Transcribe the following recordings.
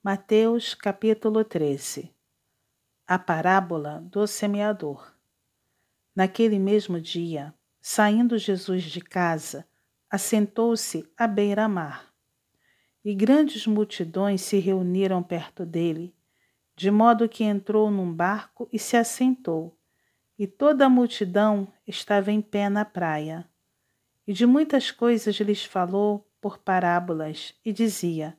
Mateus capítulo 13 A parábola do semeador. Naquele mesmo dia, saindo Jesus de casa, assentou-se à beira-mar. E grandes multidões se reuniram perto dele, de modo que entrou num barco e se assentou, e toda a multidão estava em pé na praia. E de muitas coisas lhes falou por parábolas, e dizia: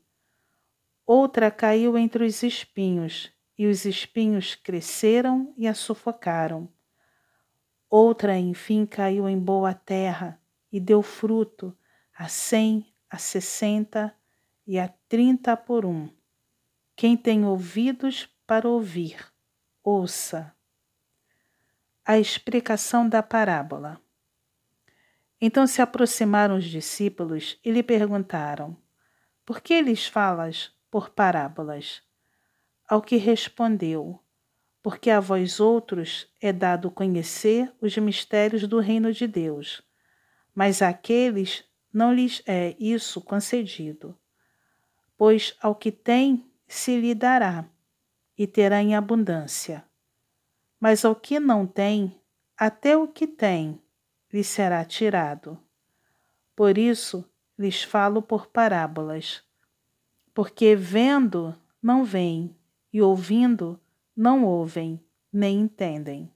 Outra caiu entre os espinhos, e os espinhos cresceram e a sufocaram. Outra, enfim, caiu em boa terra e deu fruto a cem, a sessenta e a trinta por um. Quem tem ouvidos para ouvir, ouça. A explicação da parábola. Então se aproximaram os discípulos e lhe perguntaram: Por que lhes falas por parábolas. Ao que respondeu: Porque a vós outros é dado conhecer os mistérios do reino de Deus, mas àqueles não lhes é isso concedido. Pois ao que tem se lhe dará, e terá em abundância. Mas ao que não tem, até o que tem lhe será tirado. Por isso lhes falo por parábolas porque vendo não veem e ouvindo não ouvem, nem entendem.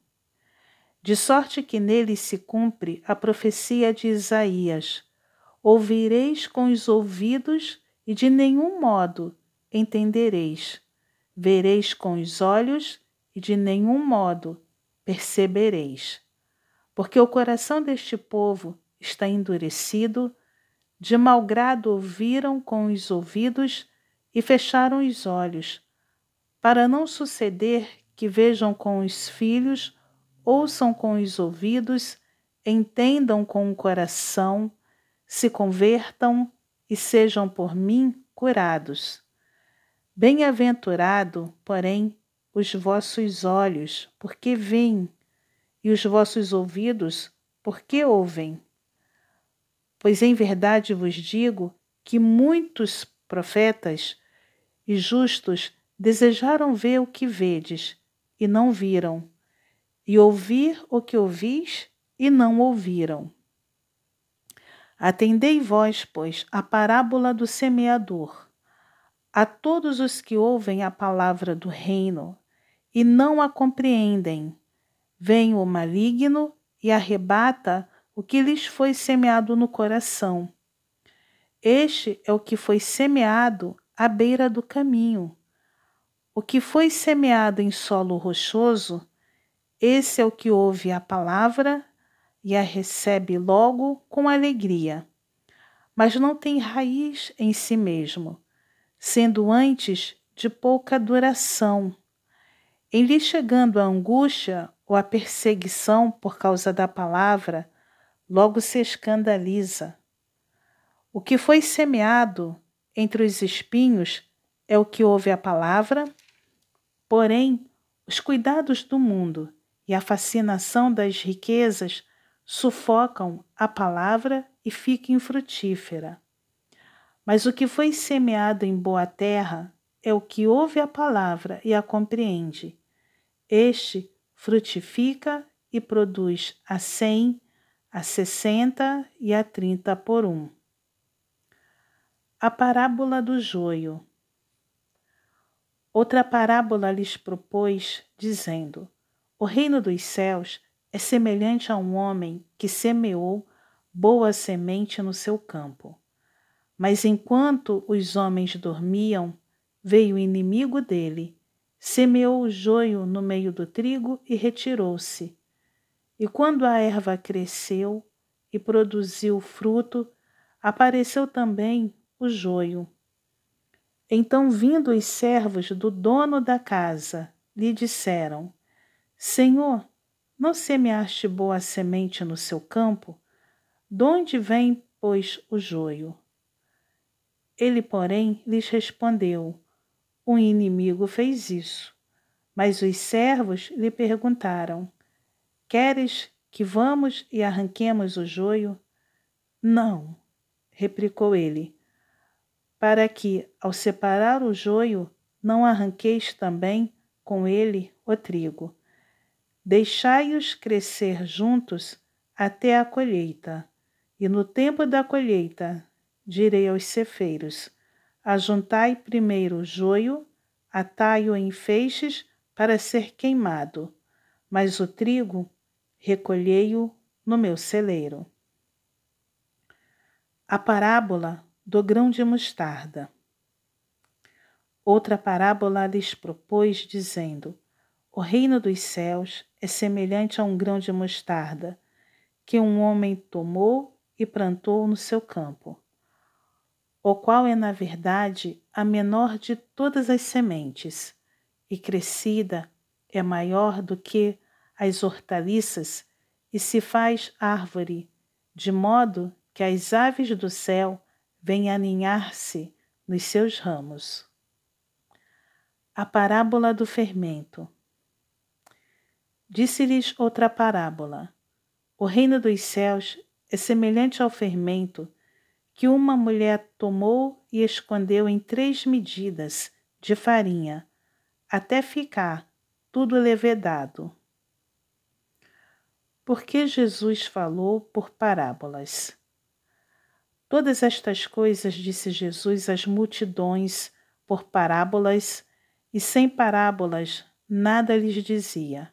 De sorte que nele se cumpre a profecia de Isaías: Ouvireis com os ouvidos e de nenhum modo entendereis. Vereis com os olhos e de nenhum modo percebereis. Porque o coração deste povo está endurecido de malgrado ouviram com os ouvidos e fecharam os olhos, para não suceder que vejam com os filhos, ouçam com os ouvidos, entendam com o coração, se convertam e sejam por mim curados. Bem-aventurado, porém, os vossos olhos, porque veem, e os vossos ouvidos, porque ouvem. Pois em verdade vos digo que muitos profetas e justos desejaram ver o que vedes e não viram, e ouvir o que ouvis e não ouviram. Atendei vós, pois, a parábola do semeador. A todos os que ouvem a palavra do reino e não a compreendem, vem o maligno e arrebata o que lhes foi semeado no coração. Este é o que foi semeado à beira do caminho. O que foi semeado em solo rochoso, esse é o que ouve a palavra e a recebe logo com alegria, mas não tem raiz em si mesmo, sendo antes de pouca duração. Em lhe chegando a angústia ou a perseguição por causa da palavra, logo se escandaliza. O que foi semeado entre os espinhos é o que ouve a palavra, porém, os cuidados do mundo e a fascinação das riquezas sufocam a palavra e fica infrutífera. Mas o que foi semeado em boa terra é o que ouve a palavra e a compreende. Este frutifica e produz a cem, a sessenta e a trinta por um. A parábola do joio. Outra parábola lhes propôs, dizendo: O reino dos céus é semelhante a um homem que semeou boa semente no seu campo. Mas enquanto os homens dormiam, veio o inimigo dele, semeou o joio no meio do trigo e retirou-se. E quando a erva cresceu e produziu fruto, apareceu também o joio. Então, vindo os servos do dono da casa, lhe disseram: Senhor, não semeaste boa semente no seu campo? De onde vem, pois, o joio? Ele, porém, lhes respondeu: O inimigo fez isso. Mas os servos lhe perguntaram: Queres que vamos e arranquemos o joio? Não, replicou ele, para que, ao separar o joio, não arranqueis também com ele o trigo. Deixai-os crescer juntos até a colheita, e no tempo da colheita direi aos cefeiros: Ajuntai primeiro o joio, atai-o em feixes para ser queimado, mas o trigo recolhei-o no meu celeiro. A parábola do grão de mostarda. Outra parábola lhes propôs, dizendo: O reino dos céus é semelhante a um grão de mostarda, que um homem tomou e plantou no seu campo, o qual é, na verdade, a menor de todas as sementes, e crescida é maior do que as hortaliças e se faz árvore, de modo que as aves do céu vêm aninhar-se nos seus ramos. A parábola do fermento. Disse-lhes outra parábola: O reino dos céus é semelhante ao fermento que uma mulher tomou e escondeu em três medidas de farinha, até ficar tudo levedado. Porque Jesus falou por parábolas. Todas estas coisas disse Jesus às multidões por parábolas, e sem parábolas nada lhes dizia,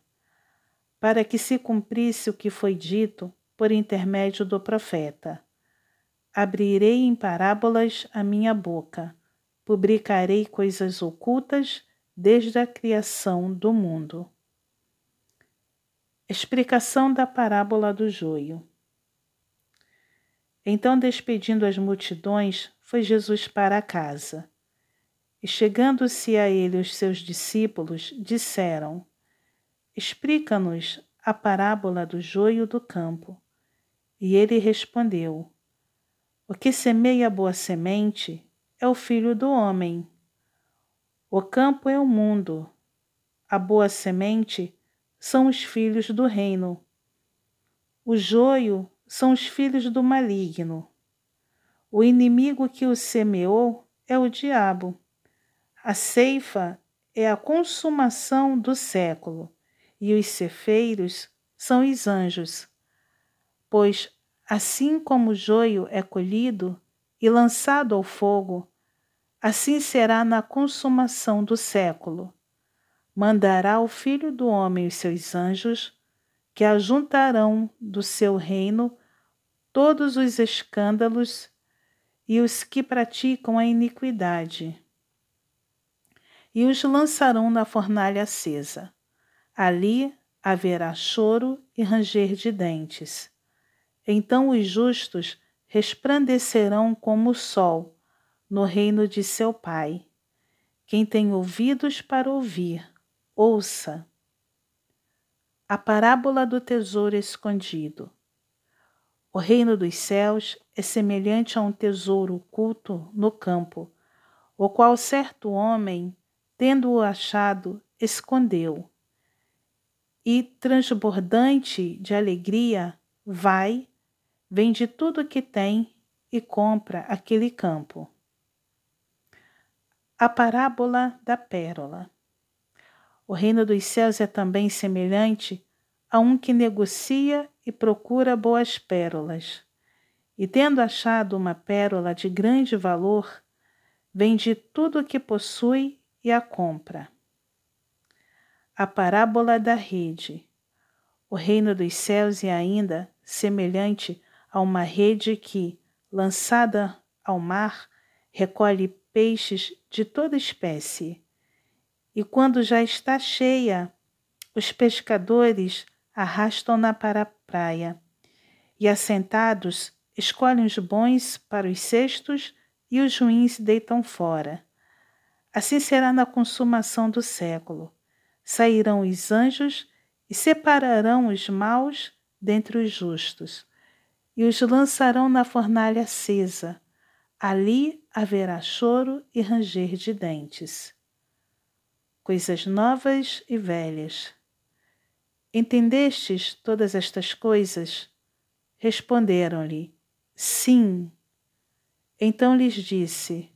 para que se cumprisse o que foi dito por intermédio do profeta. Abrirei em parábolas a minha boca, publicarei coisas ocultas desde a criação do mundo. Explicação da parábola do joio. Então, despedindo as multidões, foi Jesus para casa. E chegando-se a ele os seus discípulos, disseram: Explica-nos a parábola do joio do campo. E ele respondeu: O que semeia boa semente é o filho do homem. O campo é o mundo. A boa semente são os filhos do reino. O joio são os filhos do maligno. O inimigo que o semeou é o diabo. A ceifa é a consumação do século, e os cefeiros são os anjos. Pois, assim como o joio é colhido e lançado ao fogo, assim será na consumação do século. Mandará o Filho do Homem os seus anjos, que ajuntarão do seu reino todos os escândalos e os que praticam a iniquidade, e os lançarão na fornalha acesa. Ali haverá choro e ranger de dentes. Então os justos resplandecerão como o sol no reino de seu Pai. Quem tem ouvidos para ouvir, ouça. A parábola do tesouro escondido. O reino dos céus é semelhante a um tesouro oculto no campo, o qual certo homem, tendo-o achado, escondeu. E, transbordante de alegria, vai, vende tudo o que tem e compra aquele campo. A parábola da pérola. O reino dos céus é também semelhante a um que negocia e procura boas pérolas. E tendo achado uma pérola de grande valor, vende tudo o que possui e a compra. A parábola da rede. O reino dos céus é ainda semelhante a uma rede que, lançada ao mar, recolhe peixes de toda espécie. E quando já está cheia, os pescadores arrastam-na para a praia, e assentados escolhem os bons para os cestos e os ruins deitam fora. Assim será na consumação do século. Sairão os anjos e separarão os maus dentre os justos, e os lançarão na fornalha acesa. Ali haverá choro e ranger de dentes. Coisas novas e velhas. Entendestes todas estas coisas? Responderam-lhe: Sim. Então lhes disse: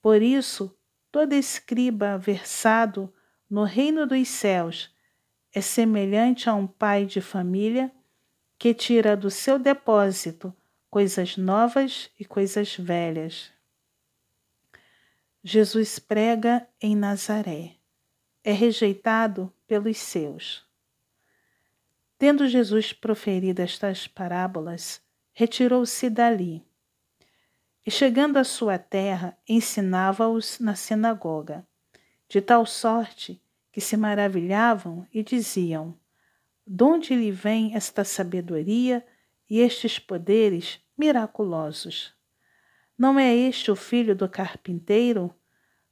Por isso, todo escriba versado no reino dos céus é semelhante a um pai de família que tira do seu depósito coisas novas e coisas velhas. Jesus prega em Nazaré. É rejeitado pelos seus. Tendo Jesus proferido estas parábolas, retirou-se dali. E chegando à sua terra, ensinava-os na sinagoga, de tal sorte que se maravilhavam e diziam: De onde lhe vem esta sabedoria e estes poderes miraculosos? Não é este o filho do carpinteiro?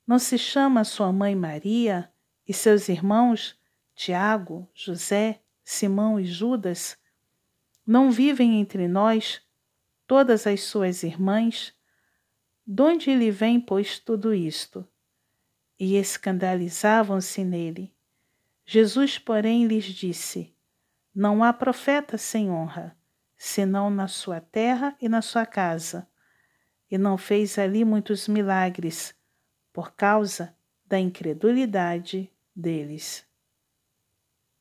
Não se chama sua mãe Maria e seus irmãos Tiago, José, Simão e Judas, não vivem entre nós todas as suas irmãs? De onde lhe vem, pois, tudo isto? E escandalizavam-se nele. Jesus, porém, lhes disse: Não há profeta sem honra, senão na sua terra e na sua casa. E não fez ali muitos milagres, por causa da incredulidade deles.